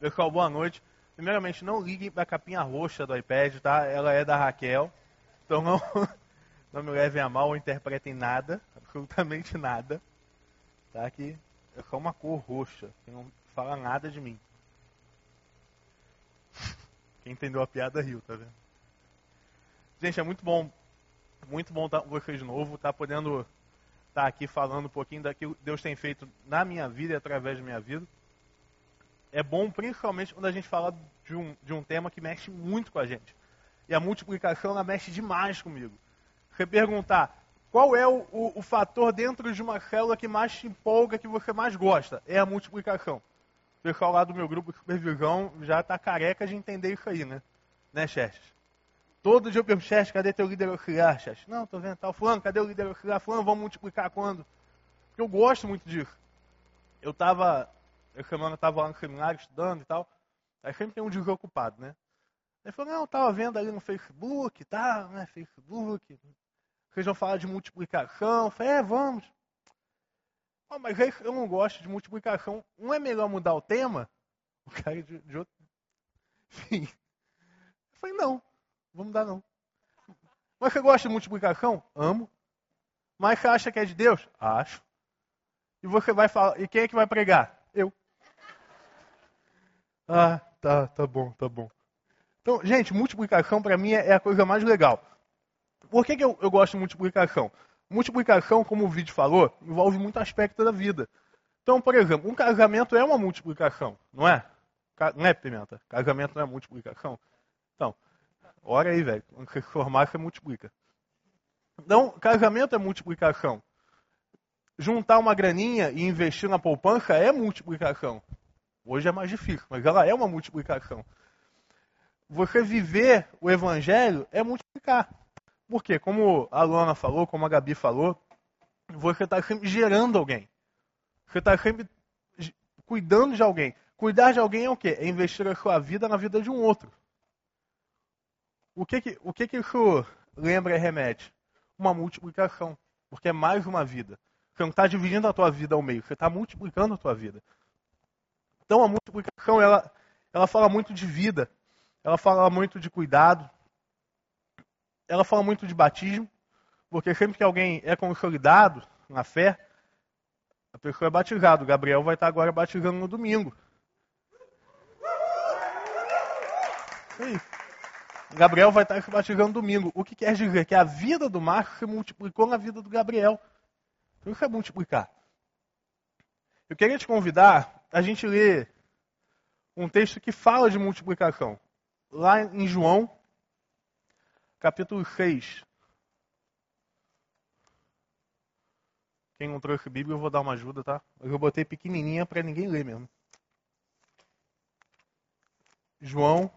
Pessoal, boa noite. Primeiramente, não liguem para a capinha roxa do iPad, tá? Ela é da Raquel. Então não, não me levem a mal ou interpretem nada, absolutamente nada. Tá? Que é só uma cor roxa, que não fala nada de mim. Quem entendeu a piada riu, tá vendo? Gente, é muito bom, muito bom estar com vocês de novo, tá podendo estar tá aqui falando um pouquinho daquilo que Deus tem feito na minha vida e através da minha vida. É bom, principalmente, quando a gente fala de um, de um tema que mexe muito com a gente. E a multiplicação, ela mexe demais comigo. Você perguntar, qual é o, o, o, fator dentro de uma célula que mais te empolga, que você mais gosta? É a multiplicação. O pessoal lá do meu grupo de supervisão já está careca de entender isso aí, né? Né, Xerxes? Todo dia eu pergunto, Xerxes, cadê teu líder auxiliar, Xerxes? Não, tô vendo tal. Fulano, cadê o líder auxiliar? Fulano, vamos multiplicar quando? Porque eu gosto muito disso. Eu estava, essa semana eu estava lá no seminário estudando e tal. Aí sempre tem um desocupado, né? Ele falou, não, eu estava vendo ali no Facebook, tá, né, Facebook, vocês vão falar de multiplicação. Eu falei, é, vamos. Oh, mas eu não gosto de multiplicação. Não é melhor mudar o tema? O cara de, de outro. Enfim. Eu falei, não, vamos mudar não. Mas você gosta de multiplicação? Amo. Mas você acha que é de Deus? Acho. E você vai falar. E quem é que vai pregar? Eu. Ah, tá, tá bom, tá bom. Então, gente, multiplicação para mim é a coisa mais legal. Por que, que eu, eu gosto de multiplicação? Multiplicação, como o vídeo falou, envolve muito aspecto da vida. Então, por exemplo, um casamento é uma multiplicação, não é? Não é, Pimenta? Casamento não é multiplicação? Então, ora aí, velho. Quando você se formar, você multiplica. Então, casamento é multiplicação. Juntar uma graninha e investir na poupança é multiplicação. Hoje é mais difícil, mas ela é uma multiplicação. Você viver o evangelho é multiplicar. Porque, como a Luana falou, como a Gabi falou, você está sempre gerando alguém. Você está sempre cuidando de alguém. Cuidar de alguém é o quê? É investir a sua vida na vida de um outro. O que que, o que, que isso lembra e remete? Uma multiplicação. Porque é mais uma vida. Você não está dividindo a tua vida ao meio, você está multiplicando a tua vida. Então a multiplicação, ela, ela fala muito de vida, ela fala muito de cuidado, ela fala muito de batismo, porque sempre que alguém é consolidado na fé, a pessoa é batizado. Gabriel vai estar agora batizando no domingo. Gabriel vai estar se batizando no domingo. O que quer dizer? Que a vida do Marcos se multiplicou na vida do Gabriel. Então isso é multiplicar. Eu queria te convidar a gente ler um texto que fala de multiplicação. Lá em João, capítulo 6. Quem não trouxe Bíblia, eu vou dar uma ajuda, tá? Eu botei pequenininha para ninguém ler mesmo. João.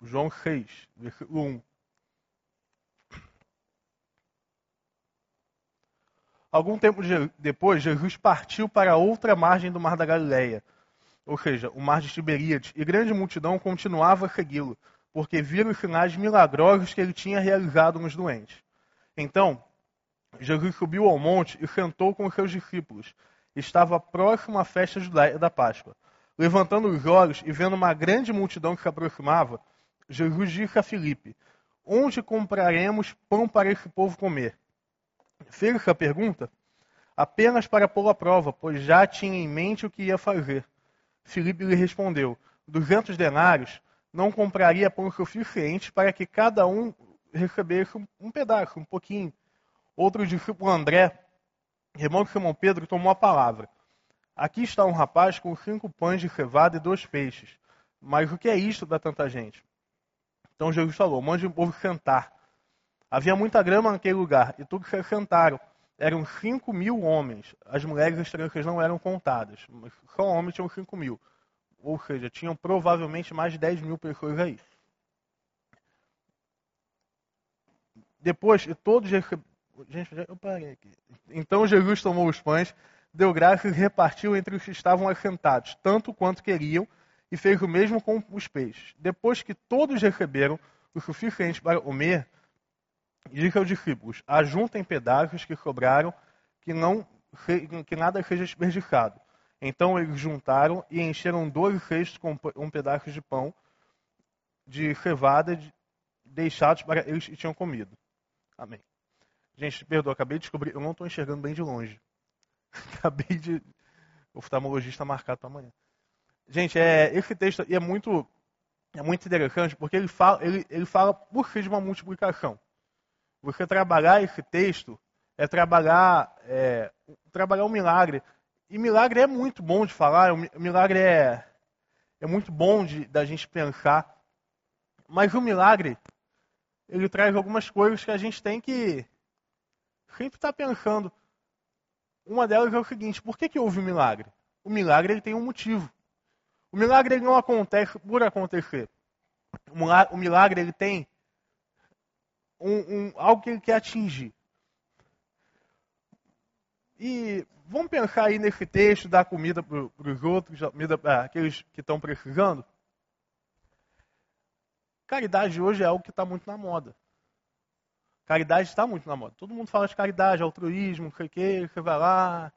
João 6, versículo 1. Algum tempo depois, Jesus partiu para outra margem do mar da Galileia, ou seja, o mar de Tiberíades, e grande multidão continuava a segui-lo, porque viram os sinais milagrosos que ele tinha realizado nos doentes. Então, Jesus subiu ao monte e sentou com os seus discípulos. Estava próximo à festa da Páscoa. Levantando os olhos e vendo uma grande multidão que se aproximava, Jesus disse a Filipe: Onde compraremos pão para esse povo comer? Fez essa pergunta apenas para pô-lo à prova, pois já tinha em mente o que ia fazer. Filipe lhe respondeu: Duzentos denários não compraria pão suficiente para que cada um recebesse um pedaço, um pouquinho. Outro discípulo André, irmão de Simão Pedro, tomou a palavra. Aqui está um rapaz com cinco pães de cevada e dois peixes. Mas o que é isto da tanta gente? Então Jesus falou: mande o povo sentar. Havia muita grama naquele lugar, e todos se assentaram. Eram cinco mil homens. As mulheres estrangeiras não eram contadas, mas só homens tinham cinco mil. Ou seja, tinham provavelmente mais de 10 mil pessoas aí. Depois, todos Gente, eu parei aqui. Então Jesus tomou os pães, deu graças e repartiu entre os que estavam assentados, tanto quanto queriam, e fez o mesmo com os peixes. Depois que todos receberam o suficiente para comer, Diga aos discípulos: ajuntem pedaços que sobraram, que, não, que nada seja desperdiçado. Então eles juntaram e encheram dois cestos com um pedaço de pão de cevada deixados para eles e tinham comido. Amém. Gente, perdoa, acabei de descobrir, eu não estou enxergando bem de longe. acabei de. O oftalmologista marcado para amanhã. Gente, é, esse texto é muito, é muito interessante porque ele fala, ele, ele fala por si de uma multiplicação. Você trabalhar esse texto é trabalhar, é, trabalhar um milagre. E milagre é muito bom de falar, milagre é, é muito bom de, da gente pensar. Mas o milagre, ele traz algumas coisas que a gente tem que sempre estar tá pensando. Uma delas é o seguinte: por que, que houve o um milagre? O milagre ele tem um motivo. O milagre ele não acontece por acontecer. O milagre ele tem um, um, algo que ele quer atingir. E vamos pensar aí nesse texto, dar comida para os outros, comida para aqueles que estão precisando. Caridade hoje é algo que está muito na moda. Caridade está muito na moda. Todo mundo fala de caridade, altruísmo, não sei o você vai lá.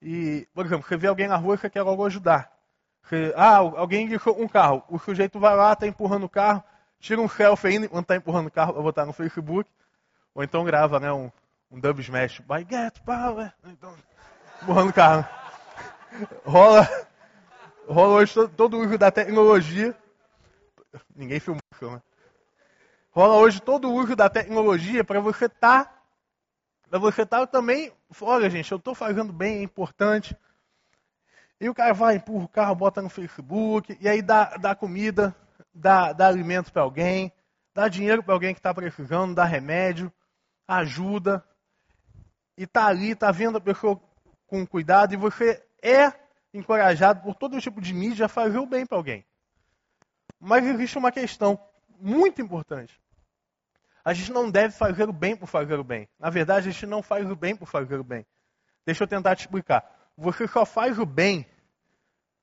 E, por exemplo, você vê alguém na rua e você quer logo ajudar. Você, ah, alguém guiou um carro. O sujeito vai lá, está empurrando o carro, tira um selfie ainda enquanto está empurrando o carro para botar no Facebook. Ou então grava né, um, um dub smash. By get power. Então, empurrando o carro. Rola, rola hoje todo, o uso da tecnologia. Ninguém filmou, né? rola hoje todo o uso da tecnologia para você estar. Tá, para você estar tá também. Olha, gente, eu estou fazendo bem, é importante. E o cara vai, empurra o carro, bota no Facebook, e aí dá, dá comida, dá, dá alimento para alguém, dá dinheiro para alguém que está precisando, dá remédio, ajuda. E está ali, está vendo a pessoa com cuidado, e você é encorajado por todo tipo de mídia a fazer o bem para alguém. Mas existe uma questão muito importante. A gente não deve fazer o bem por fazer o bem. Na verdade, a gente não faz o bem por fazer o bem. Deixa eu tentar te explicar. Você só faz o bem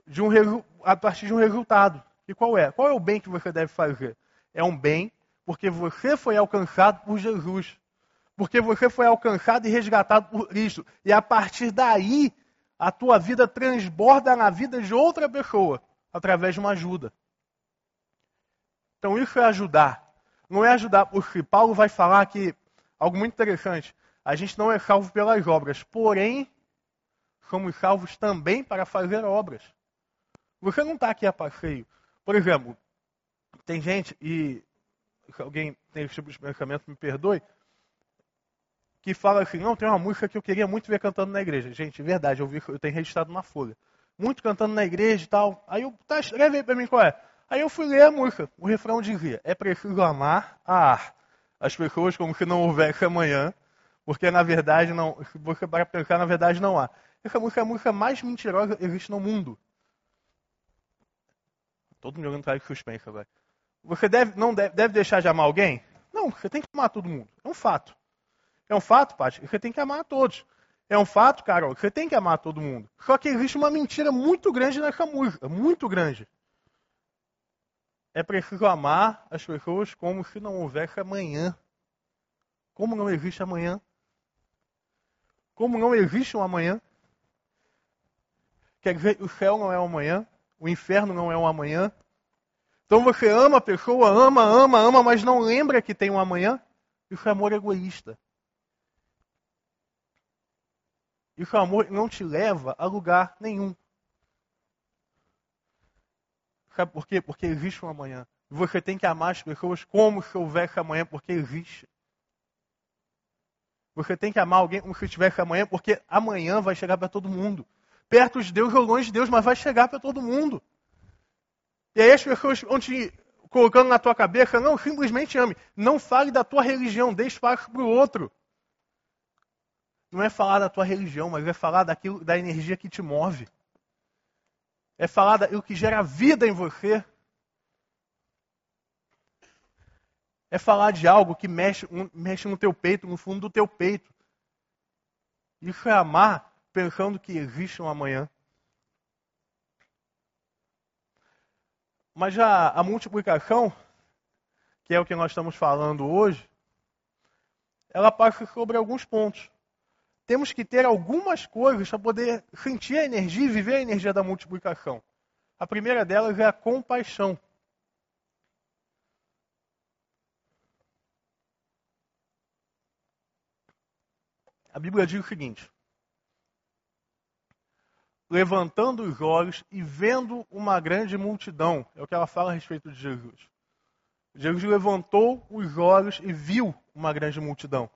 de um, a partir de um resultado. E qual é? Qual é o bem que você deve fazer? É um bem porque você foi alcançado por Jesus. Porque você foi alcançado e resgatado por Cristo. E a partir daí, a tua vida transborda na vida de outra pessoa através de uma ajuda. Então isso é ajudar. Não é ajudar porque Paulo vai falar que algo muito interessante. A gente não é salvo pelas obras, porém somos salvos também para fazer obras. Você não está aqui a passeio. Por exemplo, tem gente, e alguém tem esse tipo de pensamento, me perdoe, que fala assim, não, tem uma música que eu queria muito ver cantando na igreja. Gente, verdade, eu, vi, eu tenho registrado na folha. Muito cantando na igreja e tal. Aí eu, tá, escreve aí para mim qual é. Aí eu fui ler a música. O refrão dizia: É preciso amar a as pessoas como se não houvesse amanhã, porque na verdade não. Se você para pensar, na verdade não há. Essa música é a música mais mentirosa que existe no mundo. Todo mundo jogando de suspense agora. Você deve, não deve, deve deixar de amar alguém? Não, você tem que amar todo mundo. É um fato. É um fato, Paty, você tem que amar a todos. É um fato, Carol, você tem que amar todo mundo. Só que existe uma mentira muito grande nessa música, muito grande é preciso amar as pessoas como se não houvesse amanhã. Como não existe amanhã? Como não existe um amanhã? Quer dizer, o céu não é um amanhã, o inferno não é um amanhã. Então você ama a pessoa, ama, ama, ama, mas não lembra que tem um amanhã? Isso é amor egoísta. Isso é amor não te leva a lugar nenhum. Sabe por quê? Porque existe um amanhã. E você tem que amar as pessoas como se houvesse amanhã, porque existe. Você tem que amar alguém como se tivesse amanhã, porque amanhã vai chegar para todo mundo. Perto de Deus ou longe de Deus, mas vai chegar para todo mundo. E aí as pessoas vão te colocando na tua cabeça, não, simplesmente ame. Não fale da tua religião, espaço para o outro. Não é falar da tua religião, mas é falar daquilo, da energia que te move é falar daquilo que gera vida em você. É falar de algo que mexe, mexe no teu peito, no fundo do teu peito. Isso é amar pensando que existe um amanhã. Mas já a multiplicação, que é o que nós estamos falando hoje, ela passa sobre alguns pontos. Temos que ter algumas coisas para poder sentir a energia e viver a energia da multiplicação. A primeira delas é a compaixão. A Bíblia diz o seguinte: levantando os olhos e vendo uma grande multidão, é o que ela fala a respeito de Jesus. Jesus levantou os olhos e viu uma grande multidão.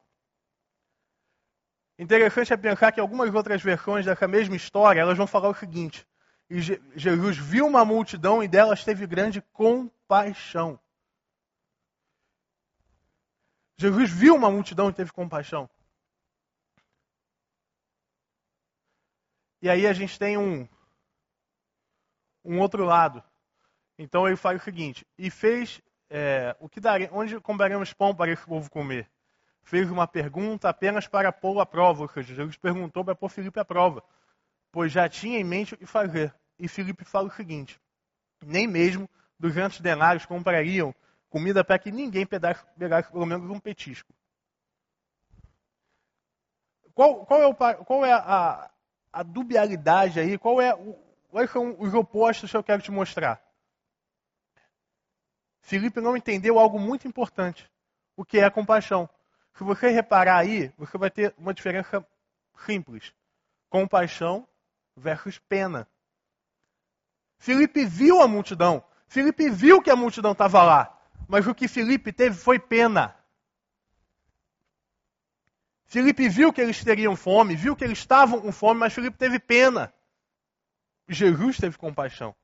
Interessante é pensar que algumas outras versões dessa mesma história, elas vão falar o seguinte: Jesus viu uma multidão e delas teve grande compaixão. Jesus viu uma multidão e teve compaixão. E aí a gente tem um, um outro lado. Então ele faz o seguinte: e fez é, o que daremos, onde compraremos pão para esse povo comer? Fez uma pergunta apenas para pô-lo à prova, ou seja, Jesus perguntou para pôr Filipe à prova, pois já tinha em mente o que fazer. E Filipe fala o seguinte: nem mesmo 200 denários comprariam comida para que ninguém pegasse, pegasse pelo menos um petisco. Qual, qual é, o, qual é a, a dubialidade aí? Qual é quais são os opostos que eu quero te mostrar? Filipe não entendeu algo muito importante, o que é a compaixão. Se você reparar aí, você vai ter uma diferença simples: compaixão versus pena. Filipe viu a multidão. Filipe viu que a multidão estava lá. Mas o que Filipe teve foi pena. Filipe viu que eles teriam fome, viu que eles estavam com fome, mas Filipe teve pena. Jesus teve compaixão.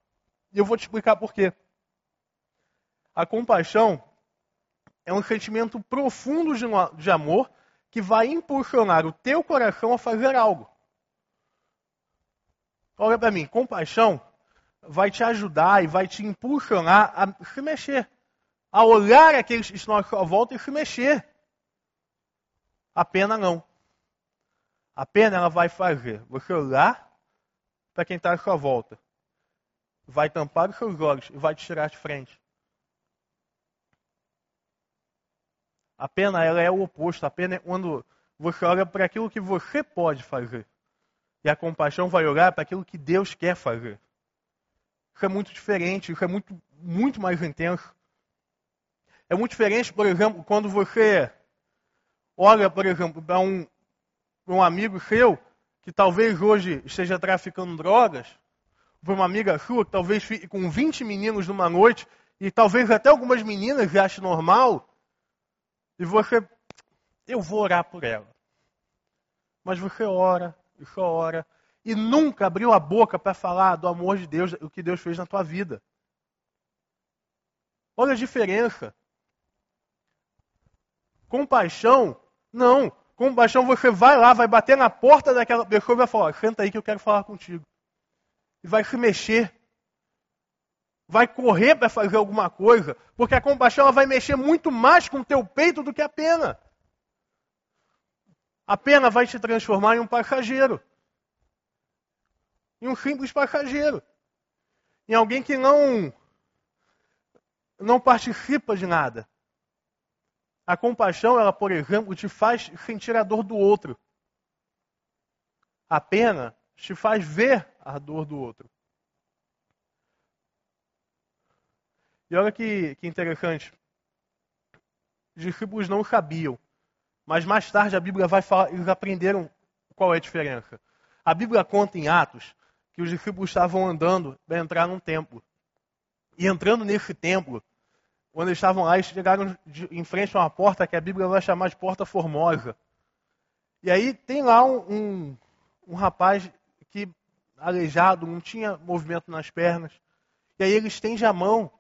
E eu vou te explicar por quê. A compaixão é um sentimento profundo de amor que vai impulsionar o teu coração a fazer algo. Olha para mim, compaixão vai te ajudar e vai te impulsionar a se mexer, a olhar aqueles que estão à sua volta e se mexer. A pena não. A pena ela vai fazer você olhar para quem está à sua volta, vai tampar os seus olhos e vai te tirar de frente. A pena ela é o oposto. A pena é quando você olha para aquilo que você pode fazer. E a compaixão vai olhar para aquilo que Deus quer fazer. Isso é muito diferente, isso é muito, muito mais intenso. É muito diferente, por exemplo, quando você olha, por exemplo, para um, um amigo seu que talvez hoje esteja traficando drogas, para uma amiga sua que talvez fique com 20 meninos numa noite, e talvez até algumas meninas achem normal, e você, eu vou orar por ela. Mas você ora, e só ora, e nunca abriu a boca para falar do amor de Deus, o que Deus fez na tua vida. Olha a diferença. Compaixão, não. Compaixão, você vai lá, vai bater na porta daquela pessoa e vai falar: senta aí que eu quero falar contigo. E vai se mexer vai correr para fazer alguma coisa, porque a compaixão ela vai mexer muito mais com o teu peito do que a pena. A pena vai te transformar em um passageiro. Em um simples passageiro. Em alguém que não não participa de nada. A compaixão, ela, por exemplo, te faz sentir a dor do outro. A pena te faz ver a dor do outro. E olha que, que interessante. Os discípulos não sabiam. Mas mais tarde a Bíblia vai falar, eles aprenderam qual é a diferença. A Bíblia conta em Atos que os discípulos estavam andando para entrar num templo. E entrando nesse templo, quando eles estavam lá, eles chegaram em frente a uma porta que a Bíblia vai chamar de Porta Formosa. E aí tem lá um, um, um rapaz que, aleijado, não tinha movimento nas pernas. E aí ele estende a mão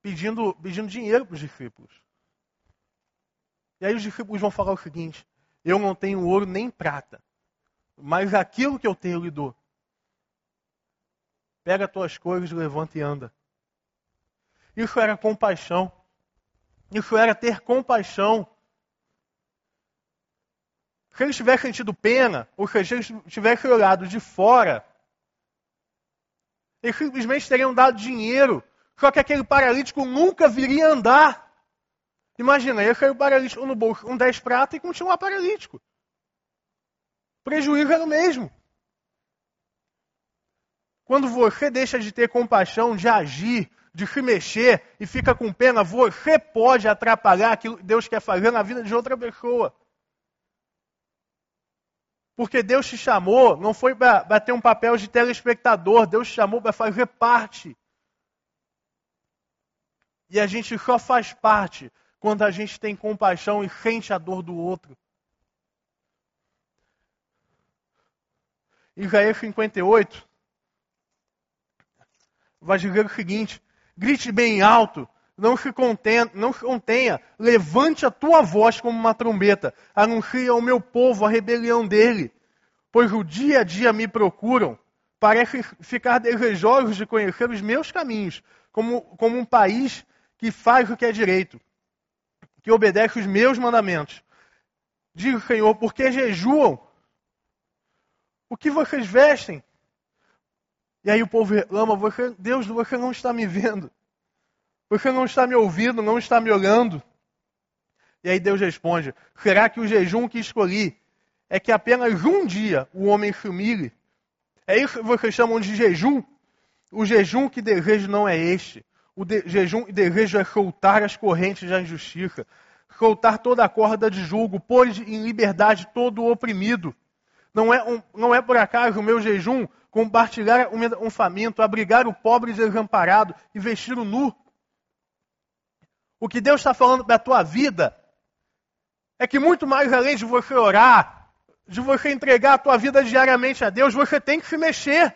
pedindo, pedindo dinheiro para os discípulos. E aí os discípulos vão falar o seguinte: Eu não tenho ouro nem prata, mas aquilo que eu tenho lhe dou. Pega as tuas coisas, levanta e anda. Isso era compaixão. Isso era ter compaixão. Se eles tivessem tido pena, ou se eles tivessem olhado de fora, eles simplesmente teriam dado dinheiro só que aquele paralítico nunca viria andar. Imagina, ia cair o paralítico no bolso um 10 prata e continuar paralítico. Prejuízo era o mesmo. Quando você deixa de ter compaixão, de agir, de se mexer e fica com pena, você pode atrapalhar aquilo que Deus quer fazer na vida de outra pessoa. Porque Deus te chamou, não foi para ter um papel de telespectador, Deus te chamou para fazer parte. E a gente só faz parte quando a gente tem compaixão e sente a dor do outro. Isaías 58 vai dizer o seguinte: grite bem alto, não se, contenha, não se contenha, levante a tua voz como uma trombeta, anuncie ao meu povo a rebelião dele, pois o dia a dia me procuram, parece ficar desejosos de conhecer os meus caminhos, como, como um país que faz o que é direito, que obedece os meus mandamentos. Diga, Senhor, porque jejuam? O que vocês vestem? E aí o povo reclama, você, Deus, você não está me vendo. Você não está me ouvindo, não está me olhando. E aí Deus responde: será que o jejum que escolhi é que apenas um dia o homem se humilhe? É isso que vocês chamam de jejum? O jejum que desejo não é este. O de jejum que desejo é soltar as correntes da injustiça, soltar toda a corda de julgo, pôr em liberdade todo o oprimido. Não é, um, não é por acaso o meu jejum compartilhar um faminto, abrigar o pobre desamparado e vestir o nu. O que Deus está falando para a tua vida é que muito mais além de você orar, de você entregar a tua vida diariamente a Deus, você tem que se mexer.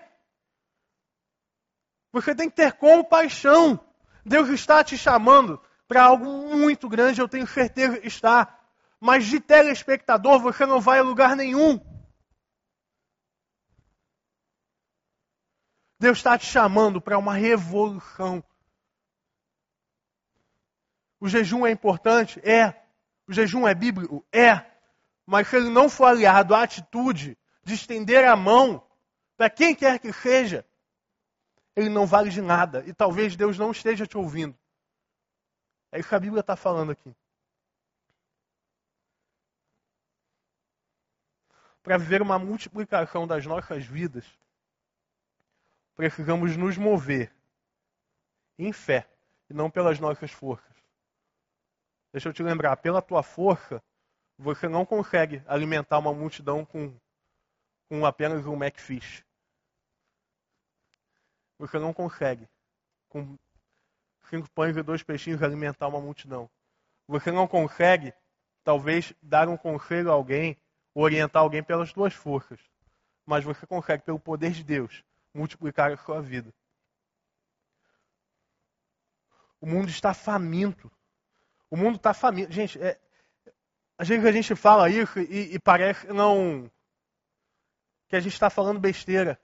Você tem que ter compaixão. Deus está te chamando para algo muito grande, eu tenho certeza que está. Mas de telespectador você não vai a lugar nenhum. Deus está te chamando para uma revolução. O jejum é importante? É. O jejum é bíblico? É. Mas se ele não for aliado à atitude de estender a mão para quem quer que seja, ele não vale de nada. E talvez Deus não esteja te ouvindo. É isso que a Bíblia está falando aqui. Para viver uma multiplicação das nossas vidas, precisamos nos mover em fé e não pelas nossas forças. Deixa eu te lembrar, pela tua força, você não consegue alimentar uma multidão com, com apenas um McFish. Você não consegue, com cinco pães e dois peixinhos, alimentar uma multidão. Você não consegue, talvez, dar um conselho a alguém, orientar alguém pelas suas forças. Mas você consegue, pelo poder de Deus, multiplicar a sua vida. O mundo está faminto o mundo está faminto. Gente, é, às vezes a gente fala isso e, e parece não que a gente está falando besteira.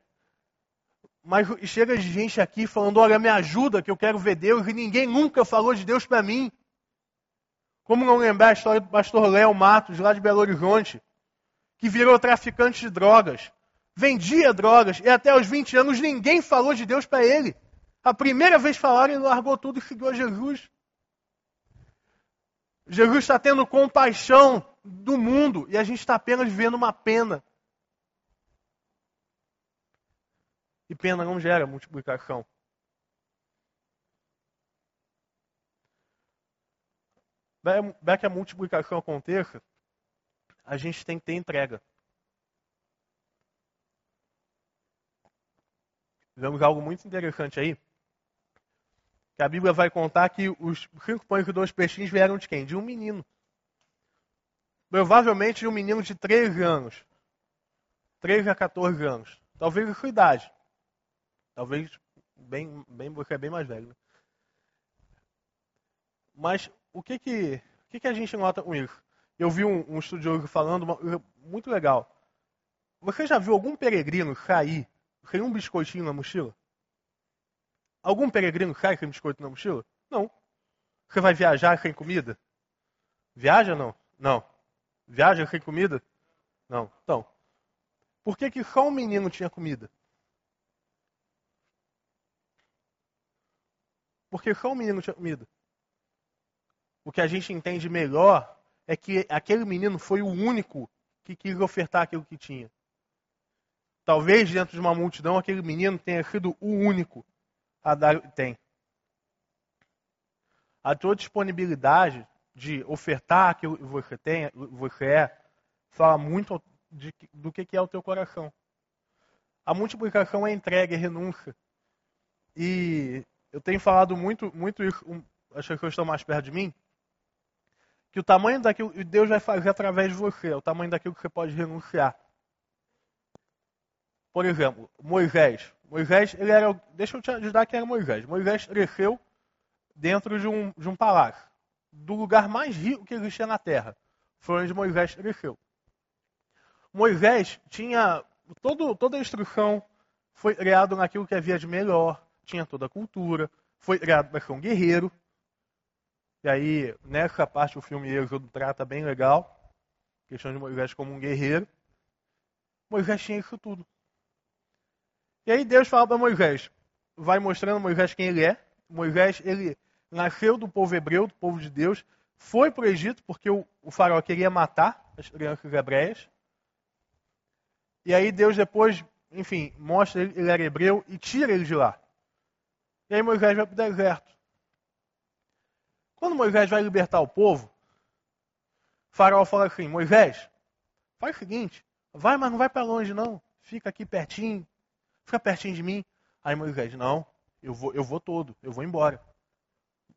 Mas chega de gente aqui falando, olha, me ajuda que eu quero ver Deus, e ninguém nunca falou de Deus para mim. Como não lembrar a história do pastor Léo Matos, lá de Belo Horizonte, que virou traficante de drogas, vendia drogas, e até aos 20 anos ninguém falou de Deus para ele. A primeira vez falaram, ele largou tudo e seguiu a Jesus. Jesus está tendo compaixão do mundo e a gente está apenas vendo uma pena. E pena não gera multiplicação. Para que a multiplicação aconteça, a gente tem que ter entrega. Vemos algo muito interessante aí que a Bíblia vai contar que os cinco pães e dois peixinhos vieram de quem? De um menino. Provavelmente de um menino de 13 anos. 13 a 14 anos. Talvez a sua idade. Talvez bem, bem, você é bem mais velho. Né? Mas o que que, o que que a gente nota com isso? Eu vi um, um estudioso falando uma, muito legal. Você já viu algum peregrino sair sem um biscoitinho na mochila? Algum peregrino sai sem biscoito na mochila? Não. Você vai viajar sem comida? Viaja não? Não. Viaja sem comida? Não. Então, por que, que só um menino tinha comida? Porque só um menino tinha comida. o que a gente entende melhor é que aquele menino foi o único que quis ofertar aquilo que tinha. Talvez dentro de uma multidão aquele menino tenha sido o único a dar tem. A tua disponibilidade de ofertar aquilo que você tem, você é, fala muito de, do que é o teu coração. A multiplicação é entrega, é renúncia. E eu tenho falado muito, muito isso, as pessoas estão mais perto de mim, que o tamanho daquilo que Deus vai fazer através de você, é o tamanho daquilo que você pode renunciar. Por exemplo, Moisés. Moisés, ele era. Deixa eu te ajudar quem era Moisés. Moisés cresceu dentro de um, de um palácio, do lugar mais rico que existia na terra. Foi onde Moisés cresceu. Moisés tinha todo, toda a instrução, foi criado naquilo que havia de melhor, tinha toda a cultura, foi criado para ser um guerreiro. E aí, nessa parte, o filme Êxodo trata bem legal, questão de Moisés como um guerreiro. Moisés tinha isso tudo. E aí Deus fala para Moisés, vai mostrando Moisés quem ele é. Moisés, ele nasceu do povo hebreu, do povo de Deus, foi para o Egito porque o, o faraó queria matar as crianças hebreias. E aí Deus depois, enfim, mostra ele, ele era hebreu e tira ele de lá. E aí Moisés vai para o deserto. Quando Moisés vai libertar o povo, o faraó fala assim, Moisés, faz o seguinte, vai, mas não vai para longe não. Fica aqui pertinho, Fica pertinho de mim. Aí Moisés, não, eu vou, eu vou todo, eu vou embora.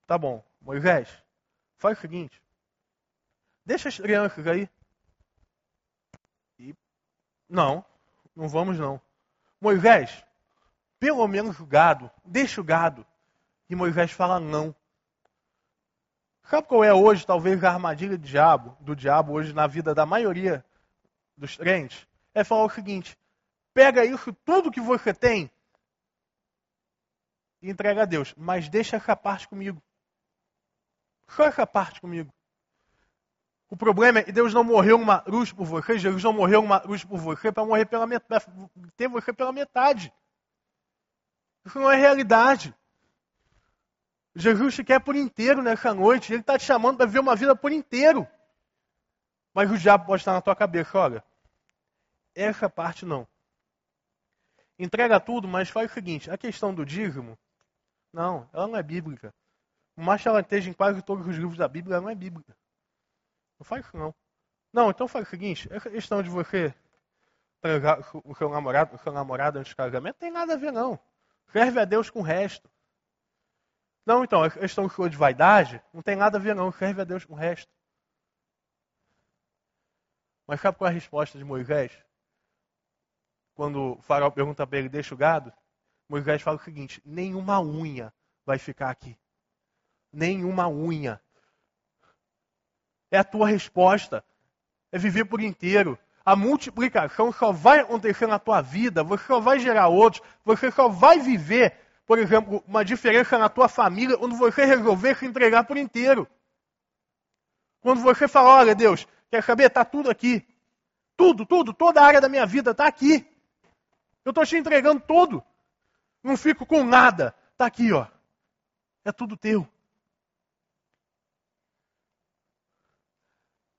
Tá bom, Moisés, faz o seguinte. Deixa as crianças aí. E, não, não vamos não. Moisés, pelo menos o gado, deixa o gado. E Moisés fala não. Sabe qual é hoje, talvez, a armadilha do diabo, do diabo hoje na vida da maioria dos crentes? É falar o seguinte: pega isso tudo que você tem e entrega a Deus. Mas deixa essa parte comigo. Só essa parte comigo. O problema é que Deus não morreu uma cruz por você, Jesus não morreu uma cruz por você para morrer pela metade, ter você pela metade. Isso não é realidade. Jesus te quer por inteiro nessa noite. Ele está te chamando para viver uma vida por inteiro. Mas o diabo pode estar na tua cabeça, olha. Essa parte não entrega tudo, mas faz o seguinte: a questão do dízimo, não, ela não é bíblica. Por mais que ela esteja em quase todos os livros da Bíblia, ela não é bíblica. Não faz isso, não. Não, então faz o seguinte: essa questão de você entregar o seu namorado, o seu namorado antes do casamento, tem nada a ver, não. Serve a Deus com o resto. Não, então, a questão de vaidade, não tem nada a ver, não. Serve a Deus com o resto. Mas sabe qual é a resposta de Moisés? Quando o faraó pergunta para ele, deixa o gado, Moisés fala o seguinte: nenhuma unha vai ficar aqui. Nenhuma unha. É a tua resposta. É viver por inteiro. A multiplicação só vai acontecer na tua vida, você só vai gerar outros, você só vai viver, por exemplo, uma diferença na tua família quando você resolver se entregar por inteiro. Quando você fala, olha Deus, quer saber? Está tudo aqui. Tudo, tudo, toda a área da minha vida está aqui. Eu estou te entregando tudo. Não fico com nada. Está aqui, ó. É tudo teu.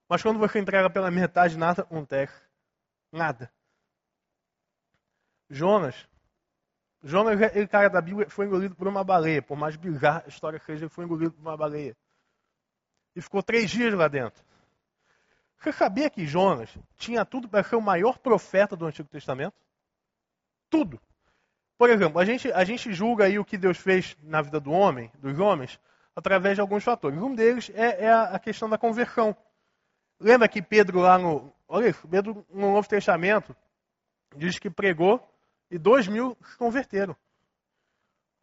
Mas quando você entrega pela metade, nada acontece. Nada. Jonas. Jonas, ele cara da Bíblia, foi engolido por uma baleia. Por mais bizarra a história que seja, ele foi engolido por uma baleia. E ficou três dias lá dentro. Você sabia que Jonas tinha tudo para ser o maior profeta do Antigo Testamento? Tudo. Por exemplo, a gente, a gente julga aí o que Deus fez na vida do homem, dos homens, através de alguns fatores. Um deles é, é a questão da conversão. Lembra que Pedro lá no. Olha isso, Pedro no Novo Testamento diz que pregou e dois mil se converteram.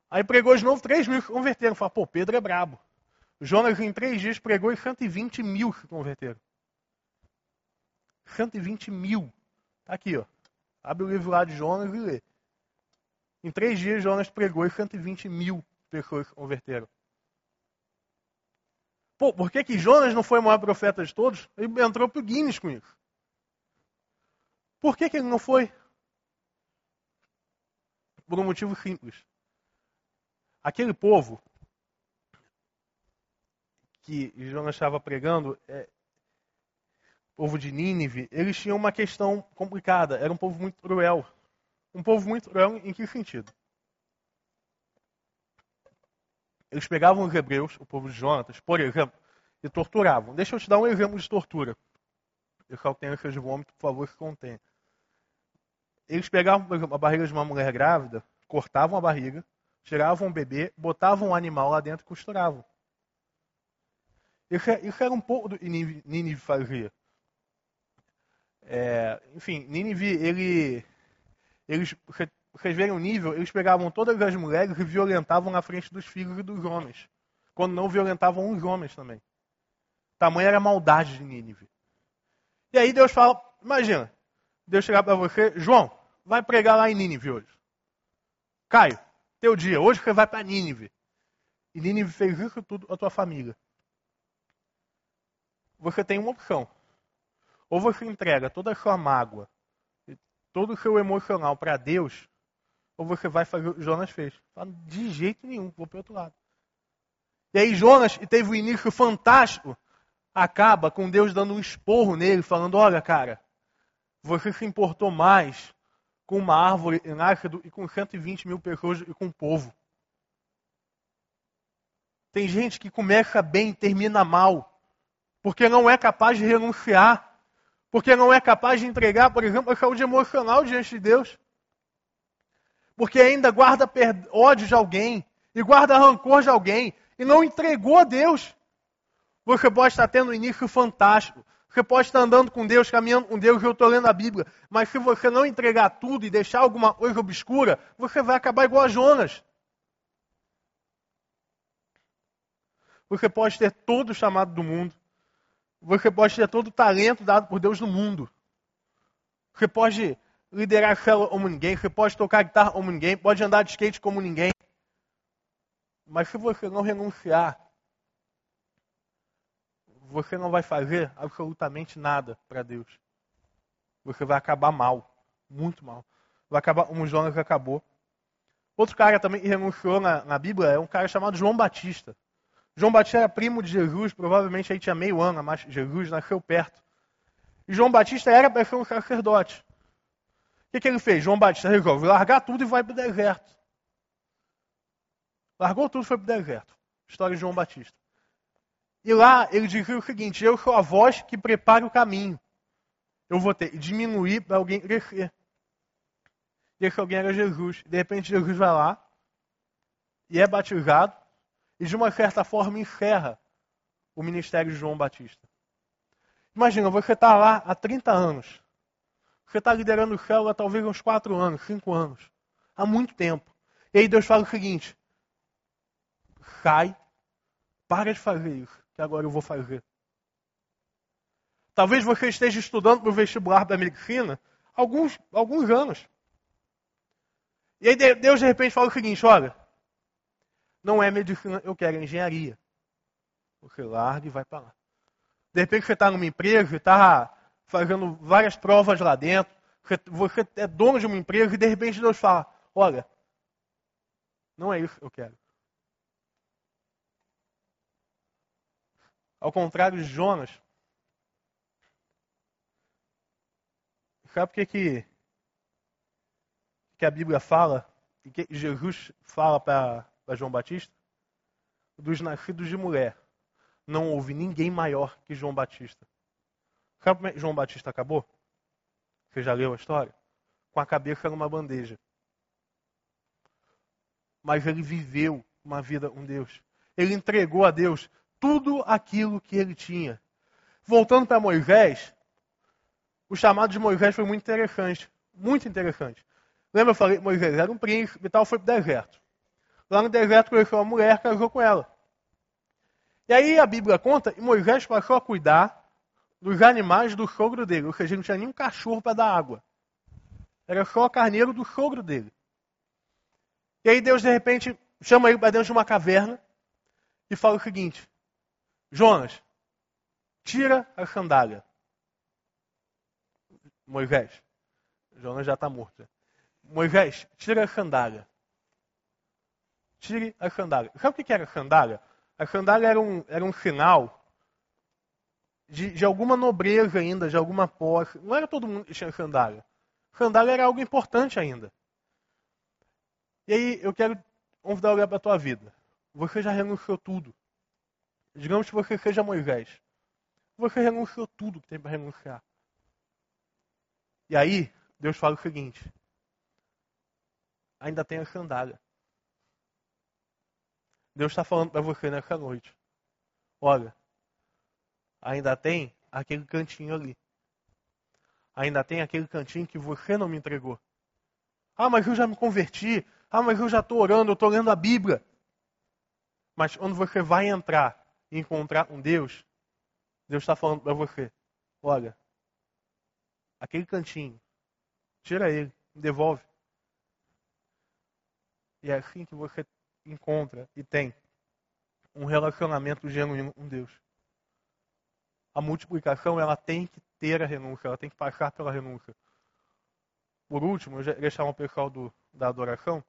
Aí pregou de novo, três mil se converteram. Fala, pô, Pedro é brabo. Jonas em três dias pregou e 120 mil se converteram. 120 mil. Tá aqui, ó. Abre o livro lá de Jonas e lê. Em três dias, Jonas pregou e 120 mil pessoas converteram. Pô, por que, que Jonas não foi o maior profeta de todos? Ele entrou para o Guinness com isso. Por que, que ele não foi? Por um motivo simples. Aquele povo que Jonas estava pregando, é, povo de Nínive, eles tinham uma questão complicada. Era um povo muito cruel. Um povo muito cruel em que sentido? Eles pegavam os hebreus, o povo de Jonatas, por exemplo, e torturavam. Deixa eu te dar um exemplo de tortura. Que tem ânsias de vômito, por favor, se contenha. Eles pegavam, por exemplo, a barriga de uma mulher grávida, cortavam a barriga, tiravam o bebê, botavam um animal lá dentro e costuravam. Isso, é, era um pouco do que Nínive fazia. É, enfim, Nínive, ele, eles, vocês verem o nível, eles pegavam todas as mulheres e violentavam na frente dos filhos e dos homens. Quando não violentavam os homens também. Tamanha era a maldade de Nínive. E aí Deus fala, imagina, Deus chegar para você, João, vai pregar lá em Nínive hoje. Caio, teu dia, hoje você vai para Nínive. E Nínive fez isso tudo a tua família. Você tem uma opção. Ou você entrega toda a sua mágoa, todo o seu emocional para Deus, ou você vai fazer o que Jonas fez. Fala, de jeito nenhum, vou para outro lado. E aí Jonas teve um início fantástico, acaba com Deus dando um esporro nele, falando, olha cara, você se importou mais com uma árvore em ácido e com 120 mil pessoas e com o povo. Tem gente que começa bem e termina mal, porque não é capaz de renunciar, porque não é capaz de entregar, por exemplo, a saúde emocional diante de Deus, porque ainda guarda ódio de alguém e guarda rancor de alguém e não entregou a Deus. Você pode estar tendo um início fantástico, você pode estar andando com Deus, caminhando com Deus, eu estou lendo a Bíblia, mas se você não entregar tudo e deixar alguma coisa obscura, você vai acabar igual a Jonas. Você pode ter todo o chamado do mundo. Você pode ter todo o talento dado por Deus no mundo. Você pode liderar célula como ninguém, você pode tocar guitarra como ninguém, pode andar de skate como ninguém. Mas se você não renunciar você não vai fazer absolutamente nada para Deus. Você vai acabar mal, muito mal. Vai acabar como Jonas acabou. Outro cara também que renunciou na, na Bíblia é um cara chamado João Batista. João Batista era primo de Jesus, provavelmente aí tinha meio ano, mas Jesus nasceu perto. E João Batista era para ser um sacerdote. O que, que ele fez? João Batista resolve largar tudo e vai para o deserto. Largou tudo e foi para o deserto. História de João Batista. E lá ele dizia o seguinte: Eu sou a voz que prepara o caminho. Eu vou ter que diminuir para alguém crescer. E esse alguém era Jesus. De repente, Jesus vai lá e é batizado, e de uma certa forma encerra o ministério de João Batista. Imagina, você está lá há 30 anos. Você está liderando o céu há talvez uns 4 anos, 5 anos. Há muito tempo. E aí Deus fala o seguinte: sai, para de fazer isso que agora eu vou fazer. Talvez você esteja estudando para o vestibular da medicina alguns, alguns anos. E aí Deus de repente fala o seguinte: olha, não é medicina, eu quero engenharia. Você larga e vai para lá. De repente você está numa empresa está fazendo várias provas lá dentro. Você é dono de uma empresa e de repente Deus fala: olha, não é isso que eu quero. Ao contrário de Jonas. Sabe o que, que, que a Bíblia fala? E que Jesus fala para João Batista? Dos nascidos de mulher. Não houve ninguém maior que João Batista. Sabe como é João Batista acabou? Você já leu a história? Com a cabeça numa bandeja. Mas ele viveu uma vida com Deus. Ele entregou a Deus tudo aquilo que ele tinha. Voltando para Moisés, o chamado de Moisés foi muito interessante. Muito interessante. Lembra eu falei que Moisés era um príncipe e tal, foi para o deserto. Lá no deserto conheceu uma mulher, casou com ela. E aí a Bíblia conta que Moisés passou a cuidar dos animais do sogro dele. Ou seja, não tinha nenhum cachorro para dar água. Era só o carneiro do sogro dele. E aí Deus, de repente, chama ele para dentro de uma caverna e fala o seguinte: Jonas, tira a sandália. Moisés, Jonas já está morto. Moisés, tira a sandália. Tire a sandália. Sabe o que era a sandália? A sandália era um, era um sinal de, de alguma nobreza ainda, de alguma posse. Não era todo mundo que tinha sandália. Sandália era algo importante ainda. E aí eu quero convidar olhar para a tua vida. Você já renunciou tudo. Digamos que você seja Moisés. Você renunciou tudo que tem para renunciar. E aí, Deus fala o seguinte: ainda tem a sandália. Deus está falando para você nessa noite. Olha, ainda tem aquele cantinho ali. Ainda tem aquele cantinho que você não me entregou. Ah, mas eu já me converti. Ah, mas eu já estou orando, eu estou lendo a Bíblia. Mas quando você vai entrar e encontrar um Deus, Deus está falando para você: olha, aquele cantinho, tira ele, devolve. E é assim que você encontra e tem um relacionamento genuíno com Deus. A multiplicação ela tem que ter a renúncia, ela tem que passar pela renúncia. Por último, eu já chamar o pessoal do, da adoração.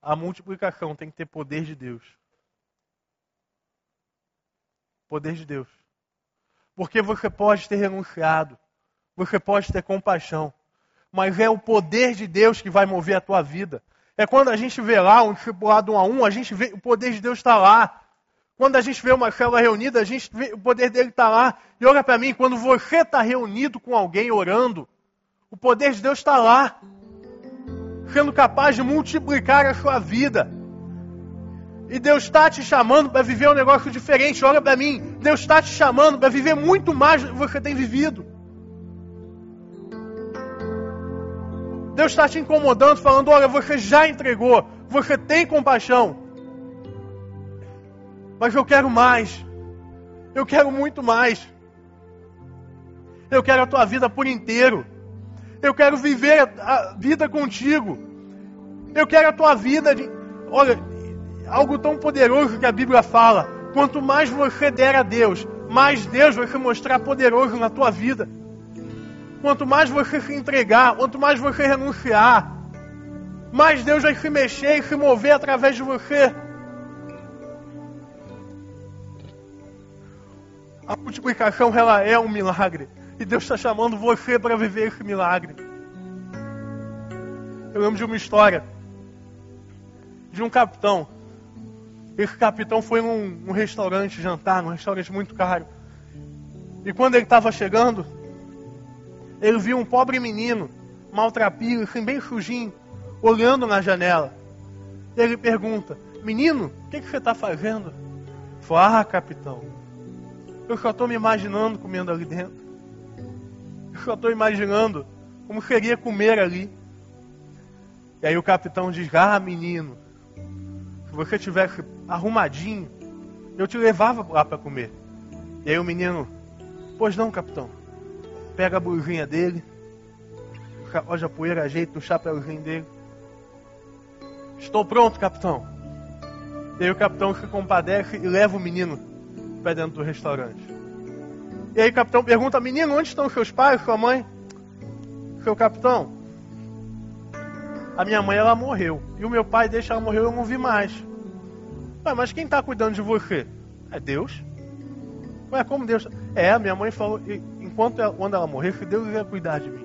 A multiplicação tem que ter poder de Deus. Poder de Deus. Porque você pode ter renunciado, você pode ter compaixão, mas é o poder de Deus que vai mover a tua vida. É quando a gente vê lá um discipulado um a um, a gente vê o poder de Deus está lá. Quando a gente vê uma célula reunida, a gente vê o poder dele está lá. E olha para mim, quando você está reunido com alguém orando, o poder de Deus está lá, sendo capaz de multiplicar a sua vida. E Deus está te chamando para viver um negócio diferente. Olha para mim, Deus está te chamando para viver muito mais do que você tem vivido. Deus está te incomodando, falando: olha, você já entregou, você tem compaixão, mas eu quero mais, eu quero muito mais. Eu quero a tua vida por inteiro. Eu quero viver a vida contigo. Eu quero a tua vida de. Olha, algo tão poderoso que a Bíblia fala. Quanto mais você der a Deus, mais Deus vai se mostrar poderoso na tua vida. Quanto mais você se entregar, quanto mais você renunciar, mais Deus vai se mexer e se mover através de você. A multiplicação ela é um milagre. E Deus está chamando você para viver esse milagre. Eu lembro de uma história de um capitão. Esse capitão foi num, num restaurante jantar, num restaurante muito caro. E quando ele estava chegando, ele viu um pobre menino, maltrapilho, assim, bem sujinho, olhando na janela. Ele pergunta: Menino, o que, que você está fazendo? Fala, ah, capitão, eu só estou me imaginando comendo ali dentro. Eu só estou imaginando como seria comer ali. E aí o capitão diz: Ah, menino, se você tivesse arrumadinho, eu te levava lá para comer. E aí o menino: Pois não, capitão pega a blusinha dele, hoje a poeira, ajeita o chapéuzinho dele. Estou pronto, capitão. E aí o capitão se compadece e leva o menino para dentro do restaurante. E aí o capitão pergunta, menino, onde estão seus pais, sua mãe? Seu capitão, a minha mãe ela morreu. E o meu pai, deixa ela morrer, eu não vi mais. Ué, mas quem está cuidando de você? É Deus. Ué, como Deus? É, a minha mãe falou, enquanto ela, quando ela morrer, que Deus ia cuidar de mim.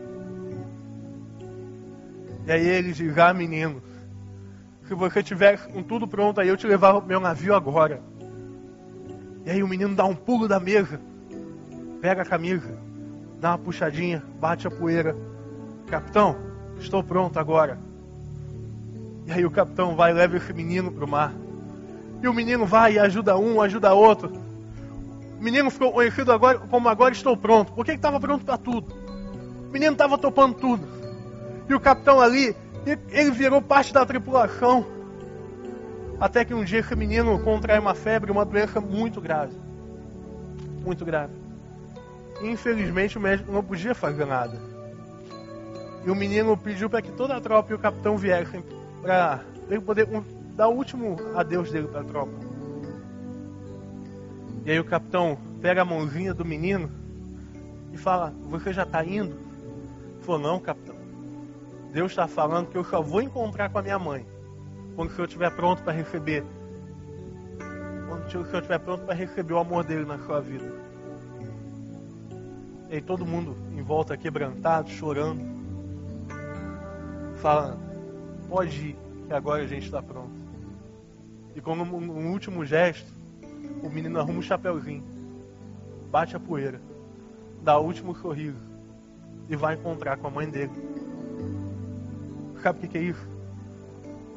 E aí ele diz, ah menino, se você tiver com tudo pronto aí, eu te levar o meu navio agora. E aí o menino dá um pulo da mesa, pega a camisa, dá uma puxadinha, bate a poeira. Capitão, estou pronto agora. E aí o capitão vai e leva esse menino para o mar. E o menino vai e ajuda um, ajuda outro. O menino ficou conhecido agora como agora estou pronto. Porque estava pronto para tudo. O menino estava topando tudo. E o capitão ali, ele virou parte da tripulação. Até que um dia esse menino contrai uma febre, uma doença muito grave. Muito grave. Infelizmente o médico não podia fazer nada. E o menino pediu para que toda a tropa e o capitão viessem para ele poder dar o último adeus dele para a tropa. E aí o capitão pega a mãozinha do menino e fala: Você já está indo? Ele falou: Não, capitão. Deus está falando que eu só vou encontrar com a minha mãe quando o senhor estiver pronto para receber o Senhor estiver pronto para receber o amor dele na sua vida. E aí todo mundo em volta quebrantado, chorando, fala, pode ir, que agora a gente está pronto. E como um último gesto, o menino arruma um chapéuzinho, bate a poeira, dá o último sorriso e vai encontrar com a mãe dele. Sabe o que é isso?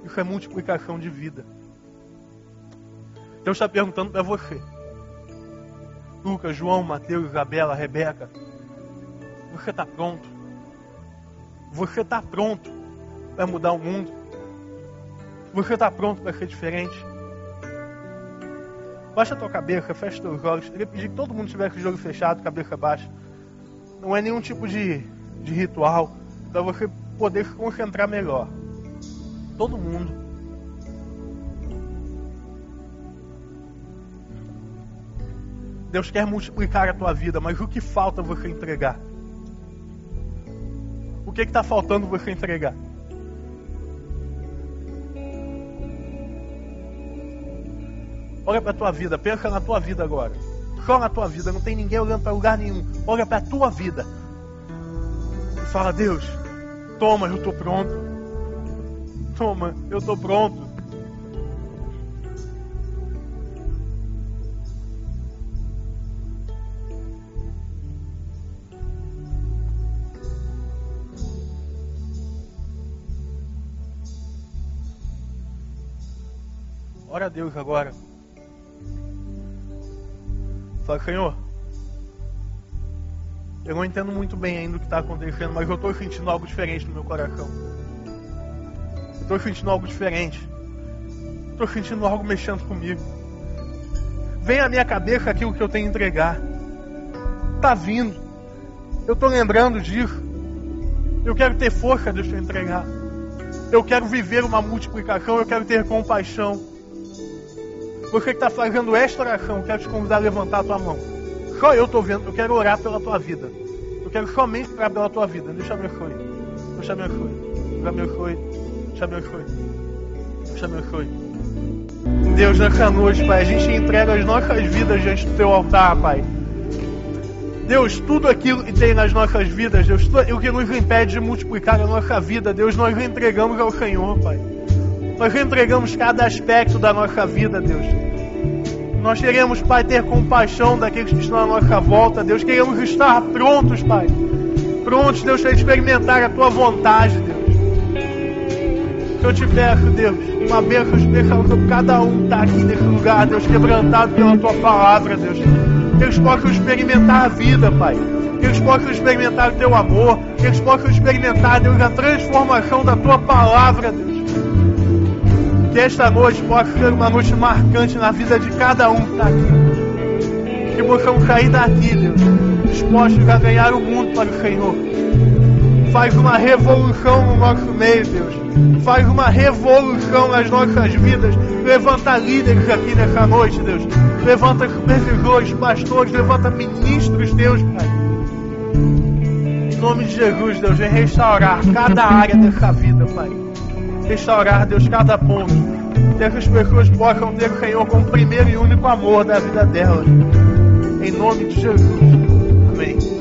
Isso é multiplicação de vida. Deus está perguntando para você. Lucas, João, Mateus, Isabela, Rebeca. Você está pronto? Você está pronto para mudar o mundo? Você está pronto para ser diferente? Baixa tua cabeça, fecha teus olhos. Queria pedir que todo mundo tivesse o olho fechado, cabeça baixa. Não é nenhum tipo de, de ritual para você poder se concentrar melhor. Todo mundo. Deus quer multiplicar a tua vida, mas o que falta você entregar? O que está faltando você entregar? Olha para a tua vida, pensa na tua vida agora. Só na tua vida, não tem ninguém olhando para lugar nenhum. Olha para a tua vida. E fala: Deus, toma, eu estou pronto. Toma, eu estou pronto. Ora a Deus agora. Fala, Senhor, eu não entendo muito bem ainda o que está acontecendo, mas eu estou sentindo algo diferente no meu coração. Estou sentindo algo diferente. Estou sentindo algo mexendo comigo. Vem à minha cabeça aquilo que eu tenho a entregar. Está vindo. Eu estou lembrando disso. Eu quero ter força de eu entregar. Eu quero viver uma multiplicação. Eu quero ter compaixão. Você que está fazendo esta oração, quero te convidar a levantar a tua mão. Só eu estou vendo, eu quero orar pela tua vida. Eu quero somente orar pela tua vida. Deus te abençoe. Deus te abençoe. Deus te abençoe. Deus te abençoe. Deus te abençoe. Deus, nessa noite, Pai, a gente entrega as nossas vidas diante do teu altar, Pai. Deus, tudo aquilo que tem nas nossas vidas, Deus, o que nos impede de multiplicar a nossa vida, Deus, nós entregamos ao Senhor, Pai. Nós entregamos cada aspecto da nossa vida, Deus. Nós queremos, Pai, ter compaixão daqueles que estão à nossa volta, Deus. Queremos estar prontos, Pai. Prontos, Deus, para experimentar a Tua vontade, Deus. Eu te peço, Deus, uma bênção especial sobre cada um está aqui nesse lugar, Deus, quebrantado pela Tua palavra, Deus. Que eles possam experimentar a vida, Pai. Que eles possam experimentar o Teu amor. Que eles possam experimentar, Deus, a transformação da Tua palavra, Deus. Que esta noite possa ser uma noite marcante na vida de cada um que está aqui. Que possamos sair daqui, Deus, dispostos a ganhar o mundo para o Senhor. Faz uma revolução no nosso meio, Deus. Faz uma revolução nas nossas vidas. Levanta líderes aqui nessa noite, Deus. Levanta supervisores, pastores, levanta ministros, Deus, Pai. Em nome de Jesus, Deus, vem restaurar cada área dessa vida, Pai restaurar, Deus, cada ponto. Que essas pessoas possam ter o Senhor como primeiro e único amor da vida delas. Em nome de Jesus. Amém.